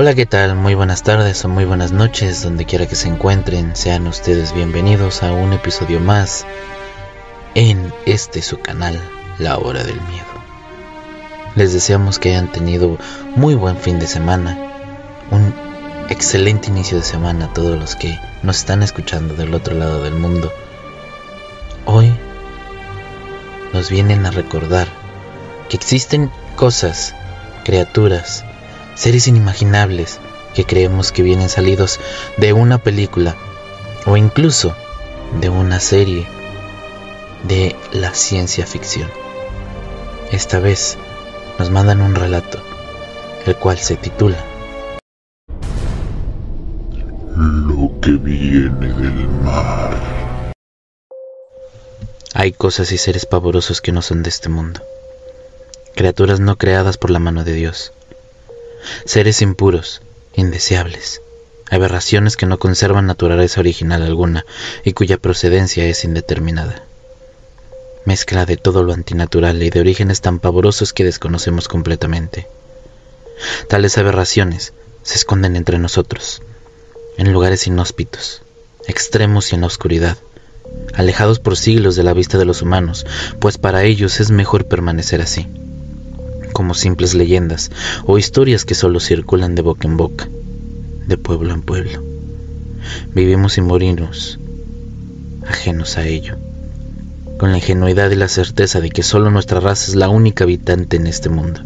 Hola, ¿qué tal? Muy buenas tardes o muy buenas noches, donde quiera que se encuentren. Sean ustedes bienvenidos a un episodio más en este su canal, La Hora del Miedo. Les deseamos que hayan tenido muy buen fin de semana, un excelente inicio de semana a todos los que nos están escuchando del otro lado del mundo. Hoy nos vienen a recordar que existen cosas, criaturas, seres inimaginables que creemos que vienen salidos de una película o incluso de una serie de la ciencia ficción. Esta vez nos mandan un relato, el cual se titula Lo que viene del mar. Hay cosas y seres pavorosos que no son de este mundo, criaturas no creadas por la mano de Dios seres impuros, indeseables, aberraciones que no conservan naturaleza original alguna y cuya procedencia es indeterminada. Mezcla de todo lo antinatural y de orígenes tan pavorosos que desconocemos completamente. Tales aberraciones se esconden entre nosotros, en lugares inhóspitos, extremos y en la oscuridad, alejados por siglos de la vista de los humanos, pues para ellos es mejor permanecer así como simples leyendas o historias que solo circulan de boca en boca, de pueblo en pueblo. Vivimos y morimos ajenos a ello, con la ingenuidad y la certeza de que solo nuestra raza es la única habitante en este mundo.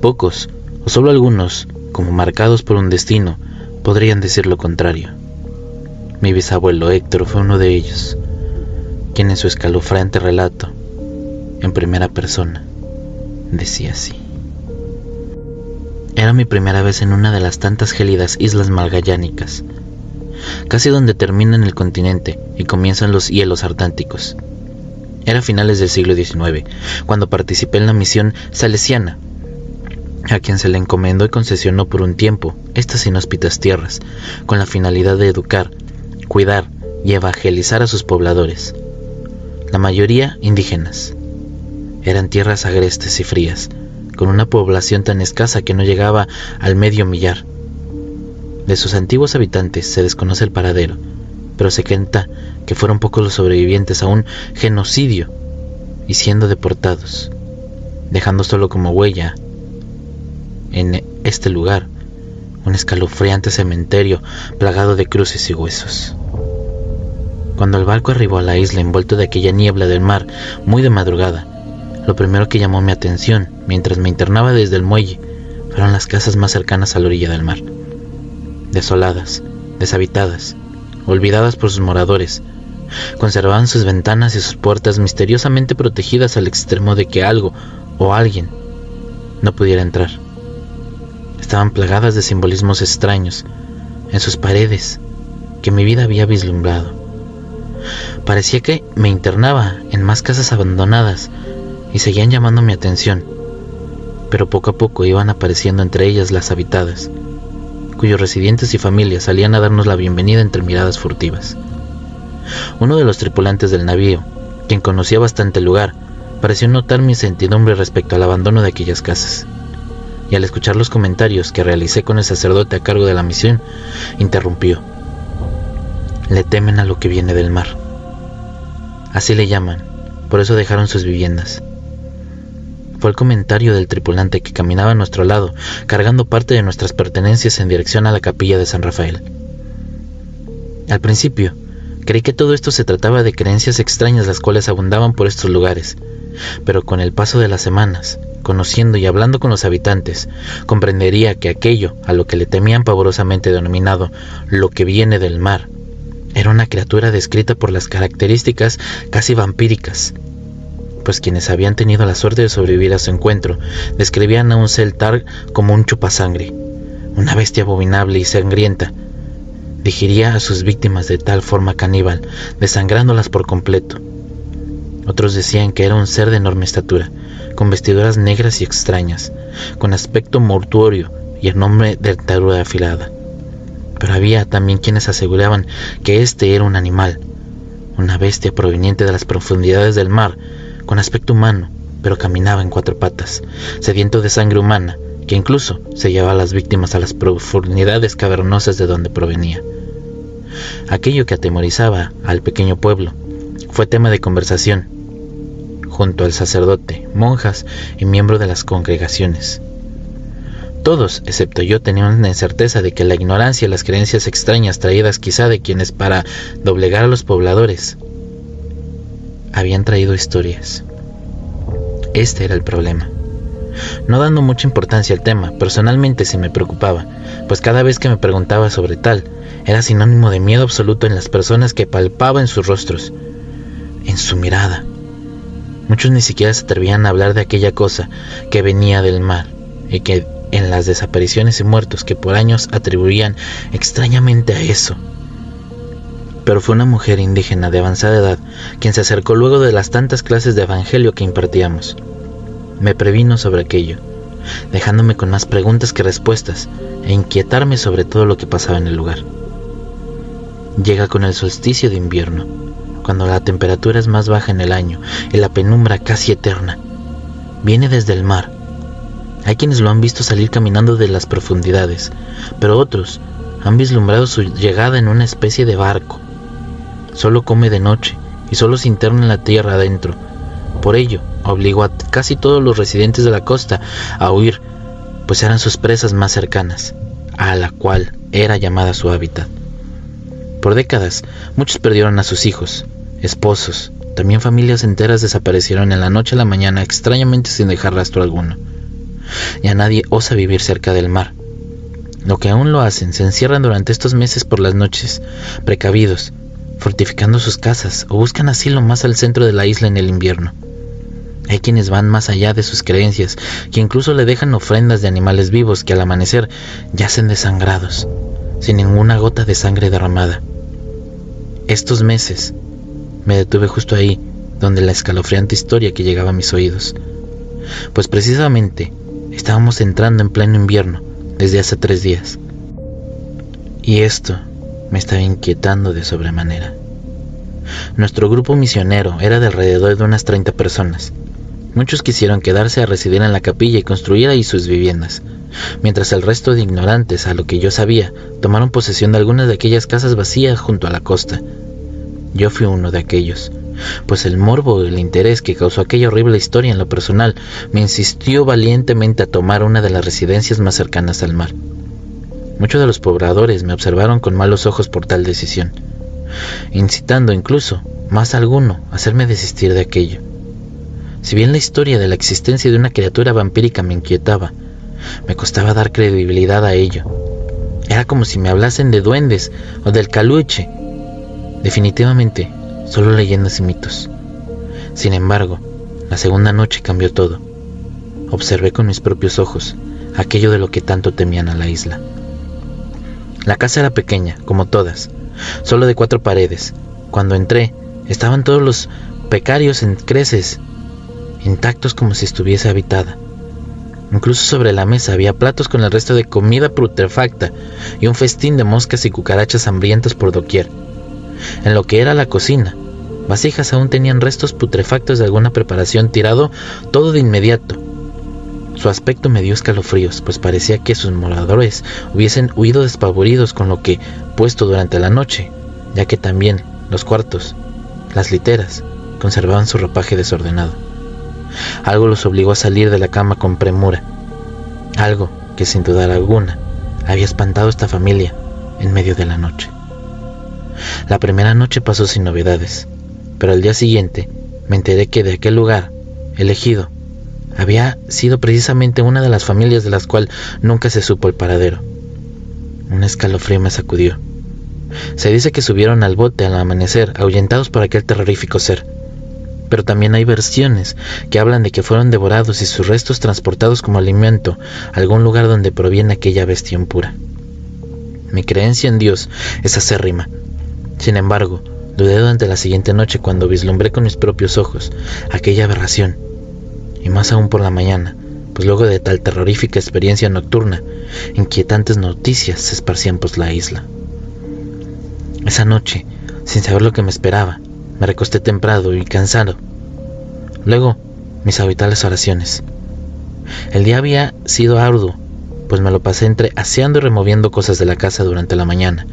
Pocos, o solo algunos, como marcados por un destino, podrían decir lo contrario. Mi bisabuelo Héctor fue uno de ellos, quien en su escalofriante relato, en primera persona, decía así. Era mi primera vez en una de las tantas gélidas islas malgallánicas, casi donde terminan el continente y comienzan los hielos artánticos. Era finales del siglo XIX, cuando participé en la misión salesiana, a quien se le encomendó y concesionó por un tiempo estas inhóspitas tierras, con la finalidad de educar, cuidar y evangelizar a sus pobladores, la mayoría indígenas. Eran tierras agrestes y frías, con una población tan escasa que no llegaba al medio millar. De sus antiguos habitantes se desconoce el paradero, pero se cuenta que fueron pocos los sobrevivientes a un genocidio y siendo deportados, dejando solo como huella en este lugar un escalofriante cementerio plagado de cruces y huesos. Cuando el barco arribó a la isla envuelto de aquella niebla del mar, muy de madrugada, lo primero que llamó mi atención mientras me internaba desde el muelle fueron las casas más cercanas a la orilla del mar. Desoladas, deshabitadas, olvidadas por sus moradores, conservaban sus ventanas y sus puertas misteriosamente protegidas al extremo de que algo o alguien no pudiera entrar. Estaban plagadas de simbolismos extraños en sus paredes que mi vida había vislumbrado. Parecía que me internaba en más casas abandonadas y seguían llamando mi atención, pero poco a poco iban apareciendo entre ellas las habitadas, cuyos residentes y familias salían a darnos la bienvenida entre miradas furtivas. Uno de los tripulantes del navío, quien conocía bastante el lugar, pareció notar mi sentidumbre respecto al abandono de aquellas casas. Y al escuchar los comentarios que realicé con el sacerdote a cargo de la misión, interrumpió. Le temen a lo que viene del mar. Así le llaman, por eso dejaron sus viviendas. Fue el comentario del tripulante que caminaba a nuestro lado, cargando parte de nuestras pertenencias en dirección a la capilla de San Rafael. Al principio, creí que todo esto se trataba de creencias extrañas las cuales abundaban por estos lugares, pero con el paso de las semanas, conociendo y hablando con los habitantes, comprendería que aquello a lo que le temían pavorosamente denominado lo que viene del mar, era una criatura descrita por las características casi vampíricas pues quienes habían tenido la suerte de sobrevivir a su encuentro describían a un Celtar como un chupasangre, una bestia abominable y sangrienta. Digiría a sus víctimas de tal forma caníbal, desangrándolas por completo. Otros decían que era un ser de enorme estatura, con vestiduras negras y extrañas, con aspecto mortuorio y el nombre de dentadura afilada. Pero había también quienes aseguraban que este era un animal, una bestia proveniente de las profundidades del mar, con aspecto humano, pero caminaba en cuatro patas, sediento de sangre humana, que incluso se llevaba a las víctimas a las profundidades cavernosas de donde provenía. Aquello que atemorizaba al pequeño pueblo fue tema de conversación junto al sacerdote, monjas y miembros de las congregaciones. Todos, excepto yo, tenían la certeza de que la ignorancia y las creencias extrañas traídas quizá de quienes para doblegar a los pobladores habían traído historias. Este era el problema. No dando mucha importancia al tema, personalmente se me preocupaba, pues cada vez que me preguntaba sobre tal, era sinónimo de miedo absoluto en las personas que palpaba en sus rostros, en su mirada. Muchos ni siquiera se atrevían a hablar de aquella cosa que venía del mar y que en las desapariciones y muertos que por años atribuían extrañamente a eso. Pero fue una mujer indígena de avanzada edad quien se acercó luego de las tantas clases de evangelio que impartíamos. Me previno sobre aquello, dejándome con más preguntas que respuestas e inquietarme sobre todo lo que pasaba en el lugar. Llega con el solsticio de invierno, cuando la temperatura es más baja en el año y la penumbra casi eterna. Viene desde el mar, hay quienes lo han visto salir caminando de las profundidades, pero otros han vislumbrado su llegada en una especie de barco. Solo come de noche y solo se interna en la tierra adentro. Por ello, obligó a casi todos los residentes de la costa a huir, pues eran sus presas más cercanas, a la cual era llamada su hábitat. Por décadas, muchos perdieron a sus hijos, esposos, también familias enteras desaparecieron en la noche a la mañana extrañamente sin dejar rastro alguno. Ya nadie osa vivir cerca del mar. Lo que aún lo hacen se encierran durante estos meses por las noches, precavidos, fortificando sus casas o buscan asilo más al centro de la isla en el invierno. Hay quienes van más allá de sus creencias, que incluso le dejan ofrendas de animales vivos que al amanecer yacen desangrados, sin ninguna gota de sangre derramada. Estos meses me detuve justo ahí, donde la escalofriante historia que llegaba a mis oídos. Pues precisamente Estábamos entrando en pleno invierno desde hace tres días. Y esto me estaba inquietando de sobremanera. Nuestro grupo misionero era de alrededor de unas 30 personas. Muchos quisieron quedarse a residir en la capilla y construir ahí sus viviendas, mientras el resto de ignorantes, a lo que yo sabía, tomaron posesión de algunas de aquellas casas vacías junto a la costa. Yo fui uno de aquellos, pues el morbo y el interés que causó aquella horrible historia en lo personal me insistió valientemente a tomar una de las residencias más cercanas al mar. Muchos de los pobladores me observaron con malos ojos por tal decisión, incitando incluso, más alguno, a hacerme desistir de aquello. Si bien la historia de la existencia de una criatura vampírica me inquietaba, me costaba dar credibilidad a ello. Era como si me hablasen de duendes o del caluche. Definitivamente, solo leyendas y mitos. Sin embargo, la segunda noche cambió todo. Observé con mis propios ojos aquello de lo que tanto temían a la isla. La casa era pequeña, como todas, solo de cuatro paredes. Cuando entré, estaban todos los pecarios en creces, intactos como si estuviese habitada. Incluso sobre la mesa había platos con el resto de comida putrefacta y un festín de moscas y cucarachas hambrientas por doquier. En lo que era la cocina, vasijas aún tenían restos putrefactos de alguna preparación tirado todo de inmediato. Su aspecto me dio escalofríos, pues parecía que sus moradores hubiesen huido despavoridos con lo que puesto durante la noche, ya que también los cuartos, las literas, conservaban su ropaje desordenado. Algo los obligó a salir de la cama con premura, algo que sin dudar alguna había espantado a esta familia en medio de la noche. La primera noche pasó sin novedades, pero al día siguiente me enteré que de aquel lugar elegido había sido precisamente una de las familias de las cuales nunca se supo el paradero. Un escalofrío me sacudió. Se dice que subieron al bote al amanecer, ahuyentados por aquel terrorífico ser. Pero también hay versiones que hablan de que fueron devorados y sus restos transportados como alimento a algún lugar donde proviene aquella bestia impura. Mi creencia en Dios es acérrima, sin embargo, dudé durante la siguiente noche cuando vislumbré con mis propios ojos aquella aberración, y más aún por la mañana, pues luego de tal terrorífica experiencia nocturna, inquietantes noticias se esparcían por la isla. Esa noche, sin saber lo que me esperaba, me recosté temprano y cansado. Luego, mis habituales oraciones. El día había sido arduo, pues me lo pasé entre aseando y removiendo cosas de la casa durante la mañana,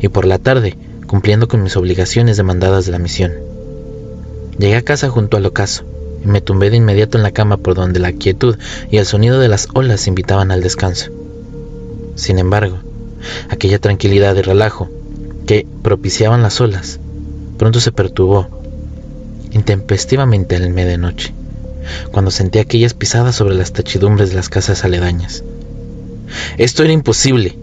y por la tarde cumpliendo con mis obligaciones demandadas de la misión. Llegué a casa junto al ocaso, me tumbé de inmediato en la cama por donde la quietud y el sonido de las olas invitaban al descanso. Sin embargo, aquella tranquilidad y relajo que propiciaban las olas pronto se perturbó intempestivamente en el medianoche, cuando sentí aquellas pisadas sobre las tachidumbres de las casas aledañas. Esto era imposible,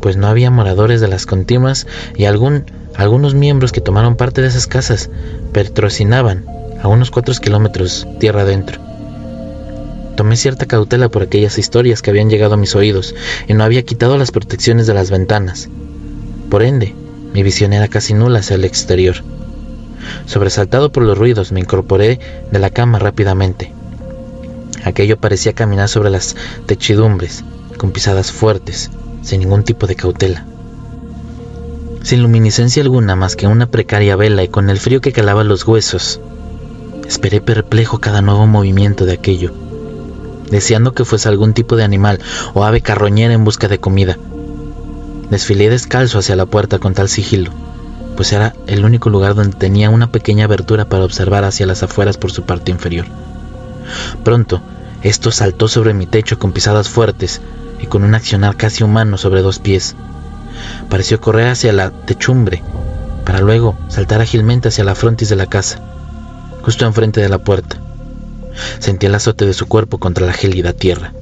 pues no había moradores de las continuas y algún, algunos miembros que tomaron parte de esas casas pertrocinaban a unos cuatro kilómetros tierra adentro. Tomé cierta cautela por aquellas historias que habían llegado a mis oídos y no había quitado las protecciones de las ventanas. Por ende, mi visión era casi nula hacia el exterior. Sobresaltado por los ruidos, me incorporé de la cama rápidamente. Aquello parecía caminar sobre las techidumbres, con pisadas fuertes, sin ningún tipo de cautela. Sin luminiscencia alguna más que una precaria vela y con el frío que calaba los huesos, esperé perplejo cada nuevo movimiento de aquello deseando que fuese algún tipo de animal o ave carroñera en busca de comida. Desfilé descalzo hacia la puerta con tal sigilo, pues era el único lugar donde tenía una pequeña abertura para observar hacia las afueras por su parte inferior. Pronto, esto saltó sobre mi techo con pisadas fuertes y con un accionar casi humano sobre dos pies. Pareció correr hacia la techumbre, para luego saltar ágilmente hacia la frontis de la casa, justo enfrente de la puerta. Sentí el azote de su cuerpo contra la gélida tierra.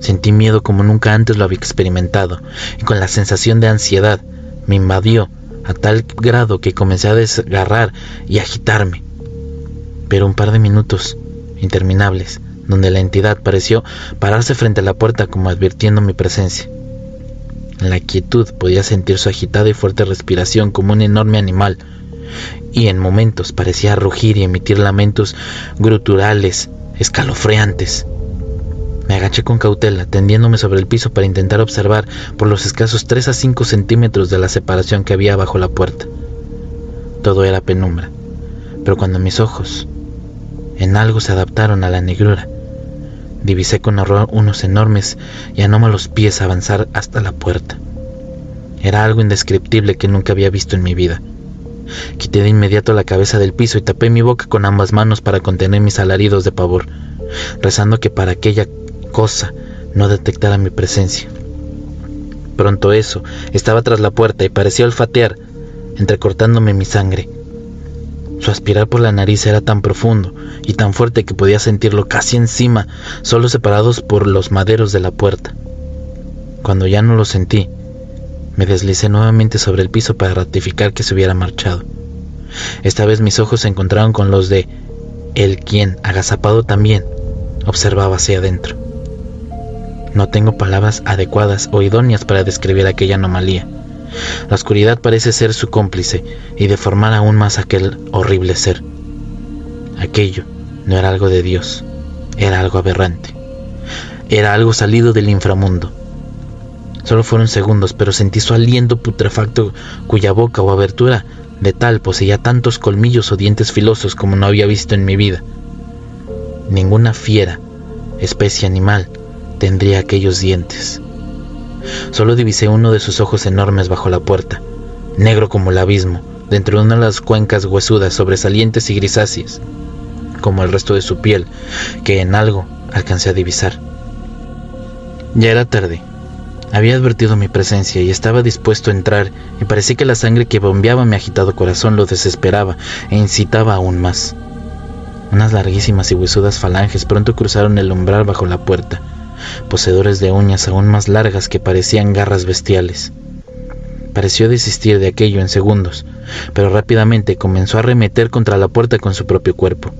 Sentí miedo como nunca antes lo había experimentado, y con la sensación de ansiedad me invadió a tal grado que comencé a desgarrar y agitarme. Pero un par de minutos interminables, donde la entidad pareció pararse frente a la puerta como advirtiendo mi presencia. En la quietud podía sentir su agitada y fuerte respiración como un enorme animal, y en momentos parecía rugir y emitir lamentos gruturales, escalofriantes. Me agaché con cautela, tendiéndome sobre el piso para intentar observar por los escasos 3 a 5 centímetros de la separación que había bajo la puerta. Todo era penumbra, pero cuando mis ojos en algo se adaptaron a la negrura, divisé con horror unos enormes y anómalos pies avanzar hasta la puerta. Era algo indescriptible que nunca había visto en mi vida. Quité de inmediato la cabeza del piso y tapé mi boca con ambas manos para contener mis alaridos de pavor, rezando que para aquella cosa no detectara mi presencia. Pronto eso estaba tras la puerta y parecía olfatear, entrecortándome mi sangre. Su aspirar por la nariz era tan profundo y tan fuerte que podía sentirlo casi encima, solo separados por los maderos de la puerta. Cuando ya no lo sentí, me deslicé nuevamente sobre el piso para ratificar que se hubiera marchado. Esta vez mis ojos se encontraron con los de el quien, agazapado también, observaba hacia adentro. No tengo palabras adecuadas o idóneas para describir aquella anomalía. La oscuridad parece ser su cómplice y deformar aún más aquel horrible ser. Aquello no era algo de Dios, era algo aberrante. Era algo salido del inframundo Solo fueron segundos, pero sentí su aliento putrefacto cuya boca o abertura de tal poseía tantos colmillos o dientes filosos como no había visto en mi vida. Ninguna fiera, especie animal, tendría aquellos dientes. Solo divisé uno de sus ojos enormes bajo la puerta, negro como el abismo, dentro de una de las cuencas huesudas, sobresalientes y grisáceas, como el resto de su piel, que en algo alcancé a divisar. Ya era tarde, había advertido mi presencia y estaba dispuesto a entrar, y parecía que la sangre que bombeaba mi agitado corazón lo desesperaba e incitaba aún más. Unas larguísimas y huesudas falanges pronto cruzaron el umbral bajo la puerta, poseedores de uñas aún más largas que parecían garras bestiales. Pareció desistir de aquello en segundos, pero rápidamente comenzó a arremeter contra la puerta con su propio cuerpo.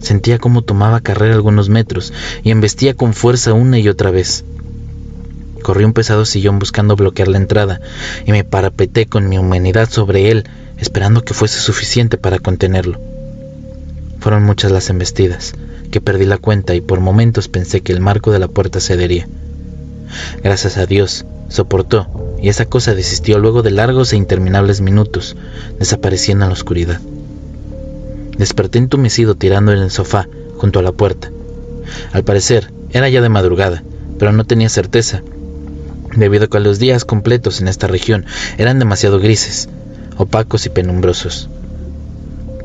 Sentía cómo tomaba carrera algunos metros y embestía con fuerza una y otra vez. Corrí un pesado sillón buscando bloquear la entrada y me parapeté con mi humanidad sobre él, esperando que fuese suficiente para contenerlo. Fueron muchas las embestidas, que perdí la cuenta y por momentos pensé que el marco de la puerta cedería. Gracias a Dios, soportó, y esa cosa desistió luego de largos e interminables minutos, desapareciendo en la oscuridad. Desperté entumecido tirando en el sofá, junto a la puerta, Al parecer, era ya de madrugada, pero no tenía certeza, debido a que los días completos en esta región eran demasiado grises, opacos y penumbrosos.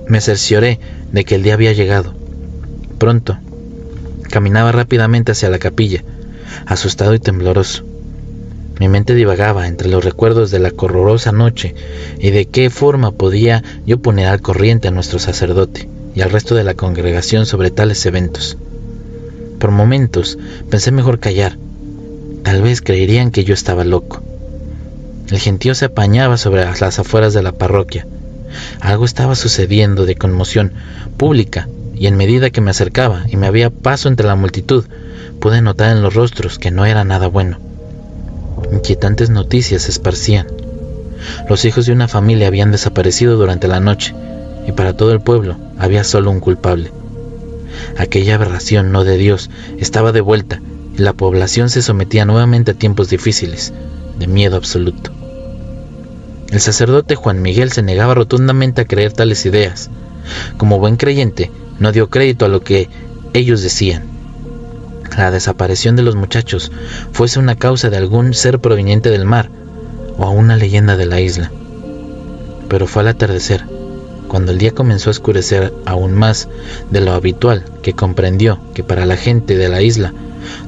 Me cercioré de que el día había llegado. Pronto, caminaba rápidamente hacia la capilla, asustado y tembloroso. Mi mente divagaba entre los recuerdos de la horrorosa noche y de qué forma podía yo poner al corriente a nuestro sacerdote y al resto de la congregación sobre tales eventos. Por momentos pensé mejor callar. Tal vez creerían que yo estaba loco. El gentío se apañaba sobre las afueras de la parroquia. Algo estaba sucediendo de conmoción pública y en medida que me acercaba y me había paso entre la multitud, pude notar en los rostros que no era nada bueno. Inquietantes noticias se esparcían. Los hijos de una familia habían desaparecido durante la noche y para todo el pueblo había solo un culpable. Aquella aberración no de Dios estaba de vuelta la población se sometía nuevamente a tiempos difíciles, de miedo absoluto. El sacerdote Juan Miguel se negaba rotundamente a creer tales ideas. Como buen creyente, no dio crédito a lo que ellos decían. La desaparición de los muchachos fuese una causa de algún ser proveniente del mar o a una leyenda de la isla. Pero fue al atardecer, cuando el día comenzó a oscurecer aún más de lo habitual, que comprendió que para la gente de la isla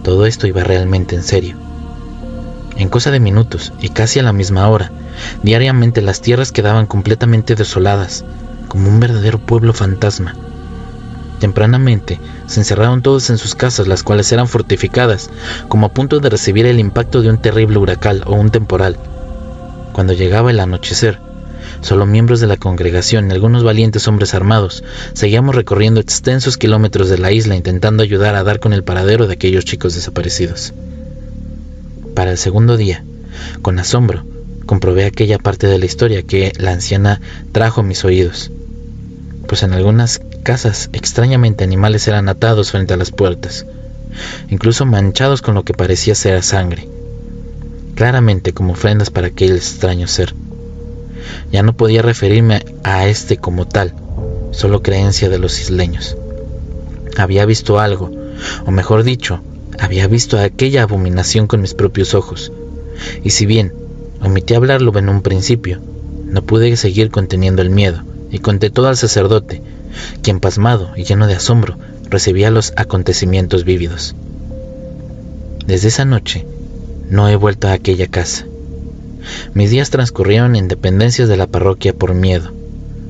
todo esto iba realmente en serio. En cosa de minutos y casi a la misma hora, diariamente las tierras quedaban completamente desoladas, como un verdadero pueblo fantasma. Tempranamente se encerraron todos en sus casas, las cuales eran fortificadas, como a punto de recibir el impacto de un terrible huracán o un temporal. Cuando llegaba el anochecer, Solo miembros de la congregación y algunos valientes hombres armados seguíamos recorriendo extensos kilómetros de la isla intentando ayudar a dar con el paradero de aquellos chicos desaparecidos. Para el segundo día, con asombro, comprobé aquella parte de la historia que la anciana trajo a mis oídos, pues en algunas casas extrañamente animales eran atados frente a las puertas, incluso manchados con lo que parecía ser sangre, claramente como ofrendas para aquel extraño ser. Ya no podía referirme a este como tal, solo creencia de los isleños. Había visto algo, o mejor dicho, había visto aquella abominación con mis propios ojos, y si bien omití hablarlo en un principio, no pude seguir conteniendo el miedo, y conté todo al sacerdote, quien pasmado y lleno de asombro recibía los acontecimientos vívidos. Desde esa noche no he vuelto a aquella casa. Mis días transcurrieron en dependencias de la parroquia por miedo,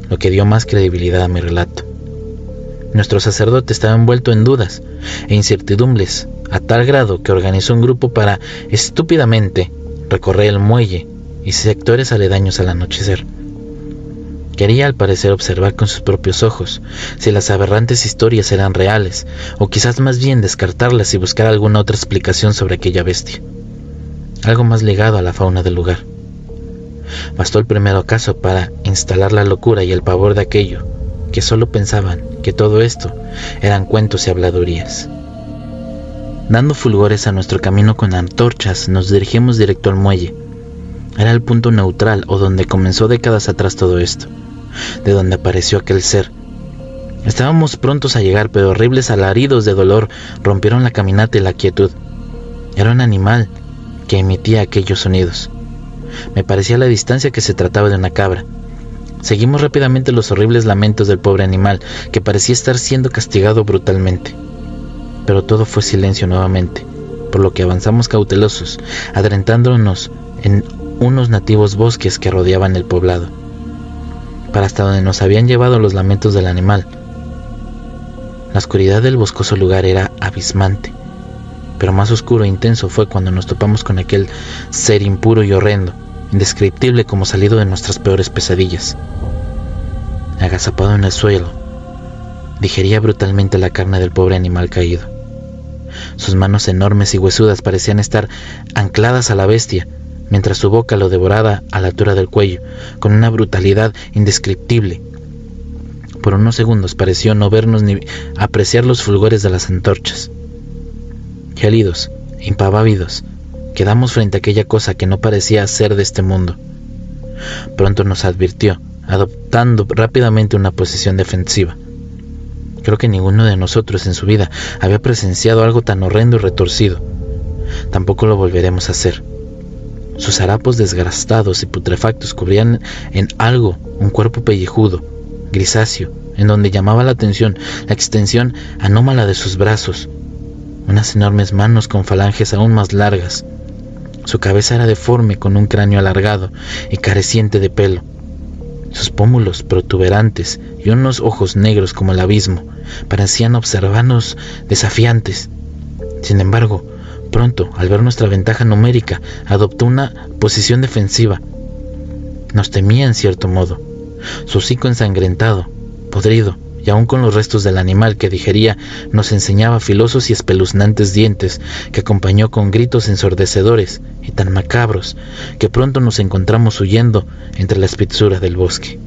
lo que dio más credibilidad a mi relato. Nuestro sacerdote estaba envuelto en dudas e incertidumbres a tal grado que organizó un grupo para estúpidamente recorrer el muelle y sectores aledaños al anochecer. Quería al parecer observar con sus propios ojos si las aberrantes historias eran reales, o quizás más bien descartarlas y buscar alguna otra explicación sobre aquella bestia algo más ligado a la fauna del lugar. Bastó el primero caso para instalar la locura y el pavor de aquello, que solo pensaban que todo esto eran cuentos y habladurías. Dando fulgores a nuestro camino con antorchas, nos dirigimos directo al muelle. Era el punto neutral o donde comenzó décadas atrás todo esto, de donde apareció aquel ser. Estábamos prontos a llegar, pero horribles alaridos de dolor rompieron la caminata y la quietud. Era un animal, que emitía aquellos sonidos. Me parecía a la distancia que se trataba de una cabra. Seguimos rápidamente los horribles lamentos del pobre animal, que parecía estar siendo castigado brutalmente. Pero todo fue silencio nuevamente, por lo que avanzamos cautelosos, adentrándonos en unos nativos bosques que rodeaban el poblado, para hasta donde nos habían llevado los lamentos del animal. La oscuridad del boscoso lugar era abismante pero más oscuro e intenso fue cuando nos topamos con aquel ser impuro y horrendo, indescriptible como salido de nuestras peores pesadillas. Agazapado en el suelo, digería brutalmente la carne del pobre animal caído. Sus manos enormes y huesudas parecían estar ancladas a la bestia, mientras su boca lo devoraba a la altura del cuello, con una brutalidad indescriptible. Por unos segundos pareció no vernos ni apreciar los fulgores de las antorchas. Gélidos, impavávidos, quedamos frente a aquella cosa que no parecía ser de este mundo. Pronto nos advirtió, adoptando rápidamente una posición defensiva. Creo que ninguno de nosotros en su vida había presenciado algo tan horrendo y retorcido. Tampoco lo volveremos a hacer. Sus harapos desgastados y putrefactos cubrían en algo un cuerpo pellejudo, grisáceo, en donde llamaba la atención la extensión anómala de sus brazos, unas enormes manos con falanges aún más largas. Su cabeza era deforme con un cráneo alargado y careciente de pelo. Sus pómulos protuberantes y unos ojos negros como el abismo parecían observarnos desafiantes. Sin embargo, pronto, al ver nuestra ventaja numérica, adoptó una posición defensiva. Nos temía en cierto modo. Su hocico ensangrentado, podrido, y aún con los restos del animal que digería, nos enseñaba filosos y espeluznantes dientes que acompañó con gritos ensordecedores y tan macabros que pronto nos encontramos huyendo entre la espesura del bosque.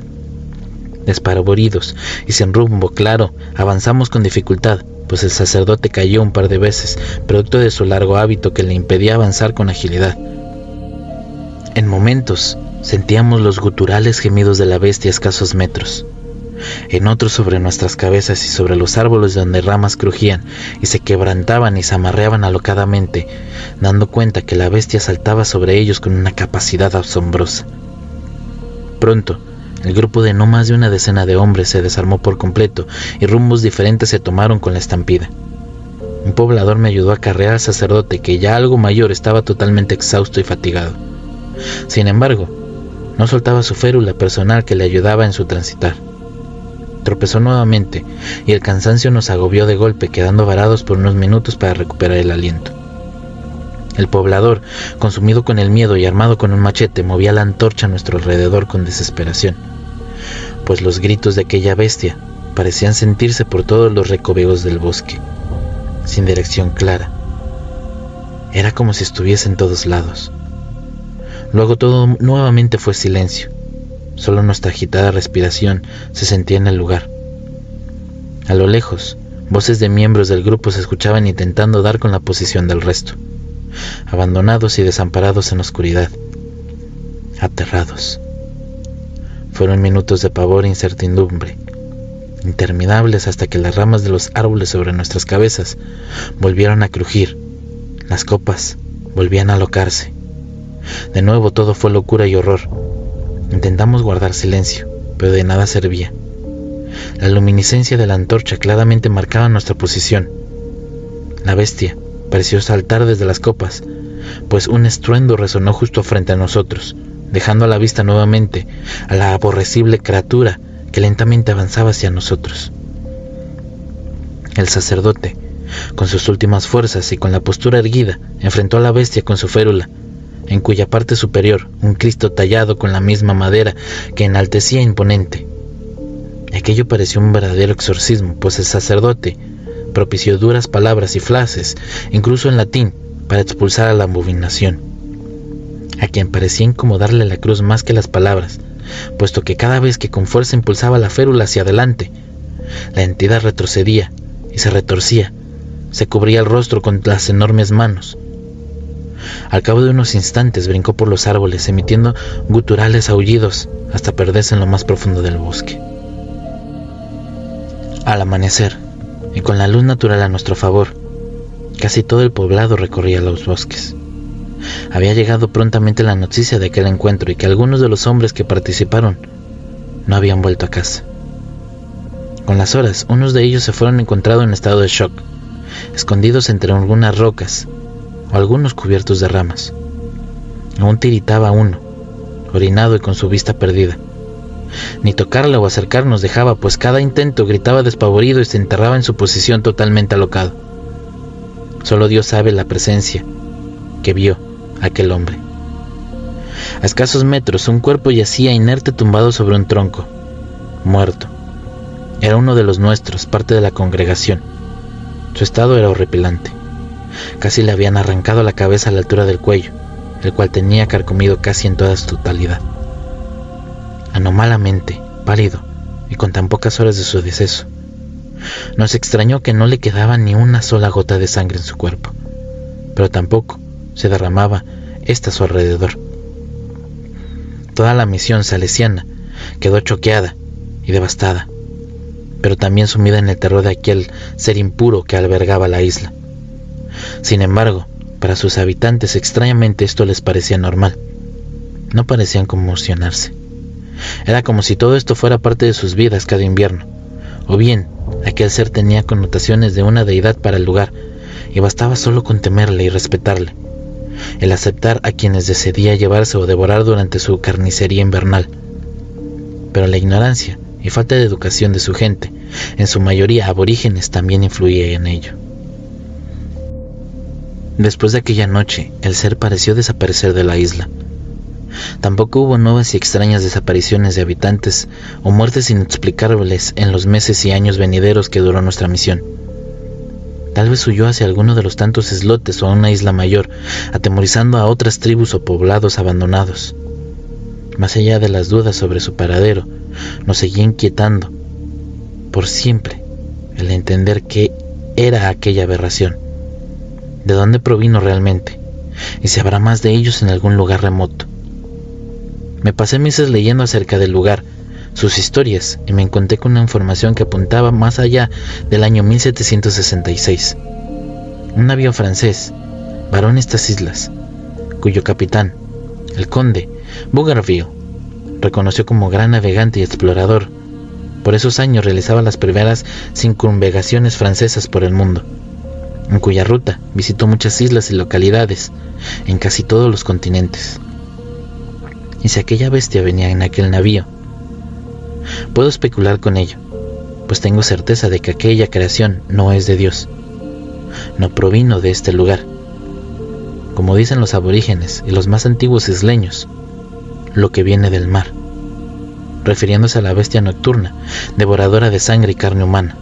Despavoridos y sin rumbo claro, avanzamos con dificultad, pues el sacerdote cayó un par de veces, producto de su largo hábito que le impedía avanzar con agilidad. En momentos sentíamos los guturales gemidos de la bestia a escasos metros en otros sobre nuestras cabezas y sobre los árboles donde ramas crujían y se quebrantaban y se amarreaban alocadamente, dando cuenta que la bestia saltaba sobre ellos con una capacidad asombrosa. Pronto, el grupo de no más de una decena de hombres se desarmó por completo y rumbos diferentes se tomaron con la estampida. Un poblador me ayudó a carrear al sacerdote que ya algo mayor estaba totalmente exhausto y fatigado. Sin embargo, no soltaba su férula personal que le ayudaba en su transitar. Tropezó nuevamente y el cansancio nos agobió de golpe, quedando varados por unos minutos para recuperar el aliento. El poblador, consumido con el miedo y armado con un machete, movía la antorcha a nuestro alrededor con desesperación, pues los gritos de aquella bestia parecían sentirse por todos los recovecos del bosque, sin dirección clara. Era como si estuviese en todos lados. Luego todo nuevamente fue silencio Solo nuestra agitada respiración se sentía en el lugar. A lo lejos, voces de miembros del grupo se escuchaban intentando dar con la posición del resto, abandonados y desamparados en la oscuridad, aterrados. Fueron minutos de pavor e incertidumbre, interminables hasta que las ramas de los árboles sobre nuestras cabezas volvieron a crujir, las copas volvían a alocarse. De nuevo todo fue locura y horror, Intentamos guardar silencio, pero de nada servía. La luminiscencia de la antorcha claramente marcaba nuestra posición. La bestia pareció saltar desde las copas, pues un estruendo resonó justo frente a nosotros, dejando a la vista nuevamente a la aborrecible criatura que lentamente avanzaba hacia nosotros. El sacerdote, con sus últimas fuerzas y con la postura erguida, enfrentó a la bestia con su férula, en cuya parte superior un Cristo tallado con la misma madera que enaltecía imponente. Aquello pareció un verdadero exorcismo, pues el sacerdote propició duras palabras y frases, incluso en latín, para expulsar a la abominación, a quien parecía incomodarle la cruz más que las palabras, puesto que cada vez que con fuerza impulsaba la férula hacia adelante, la entidad retrocedía y se retorcía, se cubría el rostro con las enormes manos, al cabo de unos instantes brincó por los árboles, emitiendo guturales aullidos hasta perderse en lo más profundo del bosque. Al amanecer, y con la luz natural a nuestro favor, casi todo el poblado recorría los bosques. Había llegado prontamente la noticia de aquel encuentro y que algunos de los hombres que participaron no habían vuelto a casa. Con las horas, unos de ellos se fueron encontrados en estado de shock, escondidos entre algunas rocas o algunos cubiertos de ramas. Aún tiritaba uno, orinado y con su vista perdida. Ni tocarle o acercarnos dejaba, pues cada intento gritaba despavorido y se enterraba en su posición totalmente alocado. Solo Dios sabe la presencia que vio aquel hombre. A escasos metros un cuerpo yacía inerte tumbado sobre un tronco, muerto. Era uno de los nuestros, parte de la congregación. Su estado era horripilante. Casi le habían arrancado la cabeza a la altura del cuello, el cual tenía carcomido casi en toda su totalidad. Anomalamente, pálido y con tan pocas horas de su deceso. Nos extrañó que no le quedaba ni una sola gota de sangre en su cuerpo, pero tampoco se derramaba esta a su alrededor. Toda la misión salesiana quedó choqueada y devastada. pero también sumida en el terror de aquel ser impuro que albergaba la isla. Sin embargo, para sus habitantes extrañamente esto les parecía normal. No parecían conmocionarse. Era como si todo esto fuera parte de sus vidas cada invierno. O bien, aquel ser tenía connotaciones de una deidad para el lugar, y bastaba solo con temerle y respetarle. El aceptar a quienes decidía llevarse o devorar durante su carnicería invernal. Pero la ignorancia y falta de educación de su gente, en su mayoría aborígenes, también influía en ello. Después de aquella noche, el ser pareció desaparecer de la isla. Tampoco hubo nuevas y extrañas desapariciones de habitantes o muertes inexplicables en los meses y años venideros que duró nuestra misión. Tal vez huyó hacia alguno de los tantos islotes o a una isla mayor, atemorizando a otras tribus o poblados abandonados. Más allá de las dudas sobre su paradero, nos seguía inquietando, por siempre, el entender qué era aquella aberración, de dónde provino realmente, y si habrá más de ellos en algún lugar remoto. Me pasé meses leyendo acerca del lugar, sus historias, y me encontré con una información que apuntaba más allá del año 1766. Un navío francés varó en estas islas, cuyo capitán, el conde Bougainville, reconoció como gran navegante y explorador. Por esos años realizaba las primeras circunvegaciones francesas por el mundo, en cuya ruta visitó muchas islas y localidades en casi todos los continentes y si aquella bestia venía en aquel navío. Puedo especular con ello, pues tengo certeza de que aquella creación no es de Dios, no provino de este lugar. Como dicen los aborígenes y los más antiguos isleños, lo que viene del mar, refiriéndose a la bestia nocturna, devoradora de sangre y carne humana.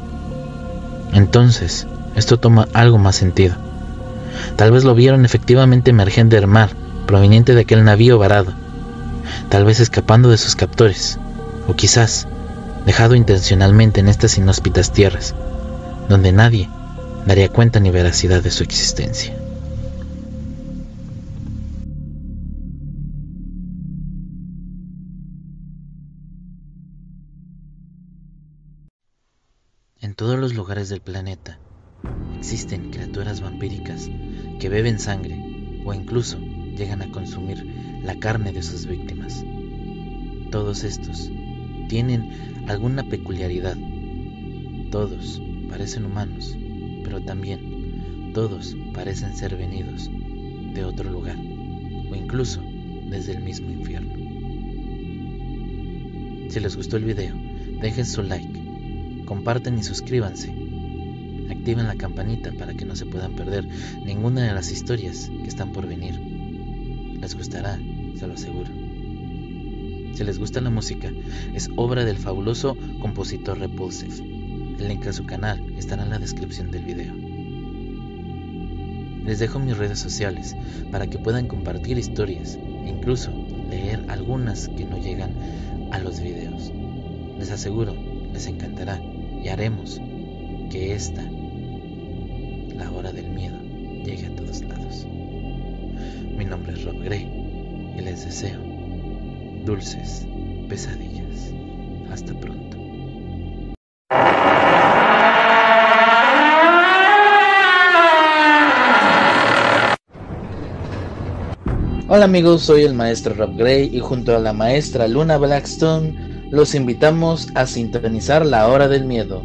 Entonces, esto toma algo más sentido. Tal vez lo vieron efectivamente emerger del mar, proveniente de aquel navío varado, tal vez escapando de sus captores, o quizás dejado intencionalmente en estas inhóspitas tierras, donde nadie daría cuenta ni veracidad de su existencia. En todos los lugares del planeta existen criaturas vampíricas que beben sangre o incluso llegan a consumir la carne de sus víctimas. Todos estos tienen alguna peculiaridad. Todos parecen humanos, pero también todos parecen ser venidos de otro lugar o incluso desde el mismo infierno. Si les gustó el video, dejen su like, comparten y suscríbanse. Activen la campanita para que no se puedan perder ninguna de las historias que están por venir. Les gustará, se lo aseguro. Si les gusta la música, es obra del fabuloso compositor Repulsive. El link a su canal estará en la descripción del video. Les dejo mis redes sociales para que puedan compartir historias e incluso leer algunas que no llegan a los videos. Les aseguro, les encantará y haremos que esta, la hora del miedo, llegue a todos lados. Mi nombre es Rob Gray y les deseo dulces pesadillas. Hasta pronto. Hola amigos, soy el maestro Rob Gray y junto a la maestra Luna Blackstone los invitamos a sintonizar la hora del miedo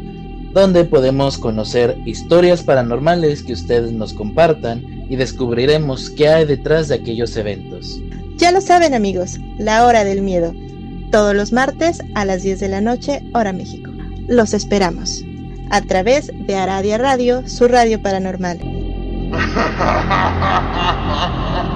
donde podemos conocer historias paranormales que ustedes nos compartan y descubriremos qué hay detrás de aquellos eventos. Ya lo saben amigos, la hora del miedo, todos los martes a las 10 de la noche, hora México. Los esperamos a través de Aradia Radio, su radio paranormal.